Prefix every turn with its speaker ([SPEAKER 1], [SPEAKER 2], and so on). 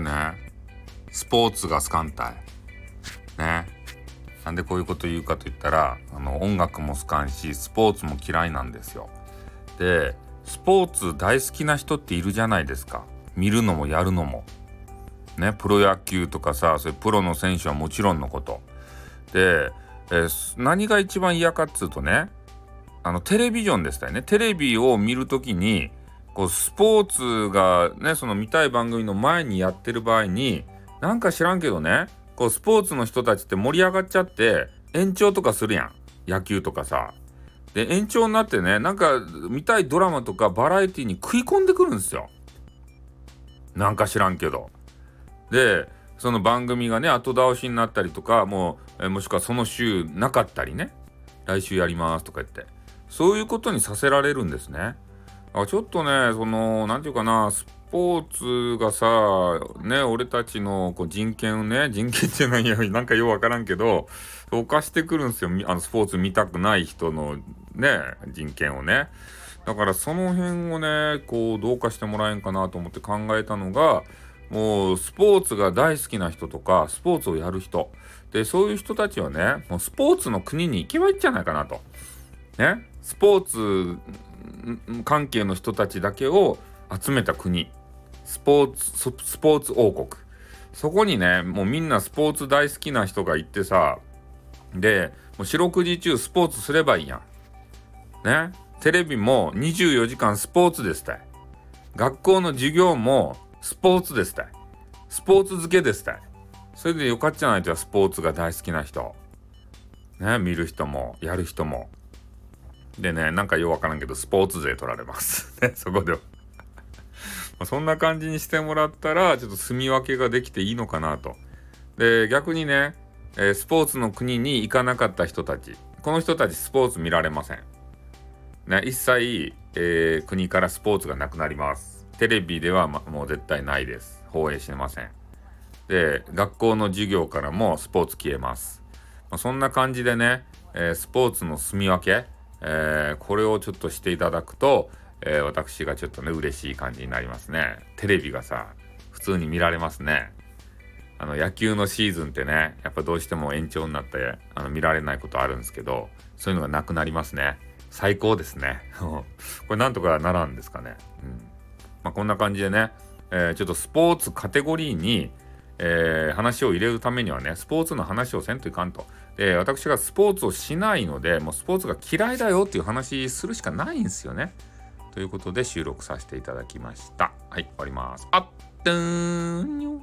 [SPEAKER 1] ね、スポーツが好かんたい。ね。なんでこういうこと言うかと言ったらあの音楽も好かんしスポーツも嫌いなんですよ。でスポーツ大好きな人っているじゃないですか。見るのもやるのも。ねプロ野球とかさそれプロの選手はもちろんのこと。で、えー、何が一番嫌かっつうとねあのテレビジョンでしたよね。テレビを見る時にこうスポーツがねその見たい番組の前にやってる場合になんか知らんけどねこうスポーツの人たちって盛り上がっちゃって延長とかするやん。野球とかさ。で延長になってねなんか見たいドラマとかバラエティに食い込んでくるんですよ。なんか知らんけど。でその番組がね後倒しになったりとかもうもしくはその週なかったりね来週やりますとか言って。そういうことにさせられるんですね。あちょっとねその何て言うかなスポーツがさね俺たちのこう人権をね人権じゃないやなんかようわからんけど犯してくるんですよ。あのスポーツ見たくない人のね人権をね。だからその辺をねこうどうかしてもらえんかなと思って考えたのがもうスポーツが大好きな人とかスポーツをやる人。でそういう人たちはねもうスポーツの国に行けばいいんじゃないかなと。ね。スポーツ関係の人たちだけを集めた国スポーツスポーツ王国そこにねもうみんなスポーツ大好きな人が行ってさでもう四六時中スポーツすればいいやん。ね？テレビも24時間スポーツですたい。学校の授業もスポーツですたい。スポーツ漬けですたい。それでよかっちゃないとスポーツが大好きな人。ね？見る人もやる人も。でねなんかようわからんけどスポーツ税取られます。ねそこでは。そんな感じにしてもらったらちょっと住み分けができていいのかなと。で逆にねえー、スポーツの国に行かなかった人たち。この人たちスポーツ見られません、ね、一切、えー、国からスポーツがなくなります。テレビでは、ま、もう絶対ないです。放映してません。で学校の授業からもスポーツ消えます、まあ、そんな感じでね、えー、スポーツの住み分け、えこれをちょっとしていただくと、え私がちょっとね嬉しい感じになりますね。テレビがさ普通に見られますね。あの野球のシーズンってねやっぱどうしても延長になってあの見られないことあるんですけどそういうのがなくなりますね。最高ですね。これなんとかならんですかね、うん。まあ、こんな感じでね、えー、ちょっとスポーツカテゴリーに、えー、話を入れるためにはねスポーツの話をせんといかんと。で私がスポーツをしないのでもうスポーツが嫌いだよっていう話するしかないんですよね。ということで収録させていただきました。はい終わります。あってーん。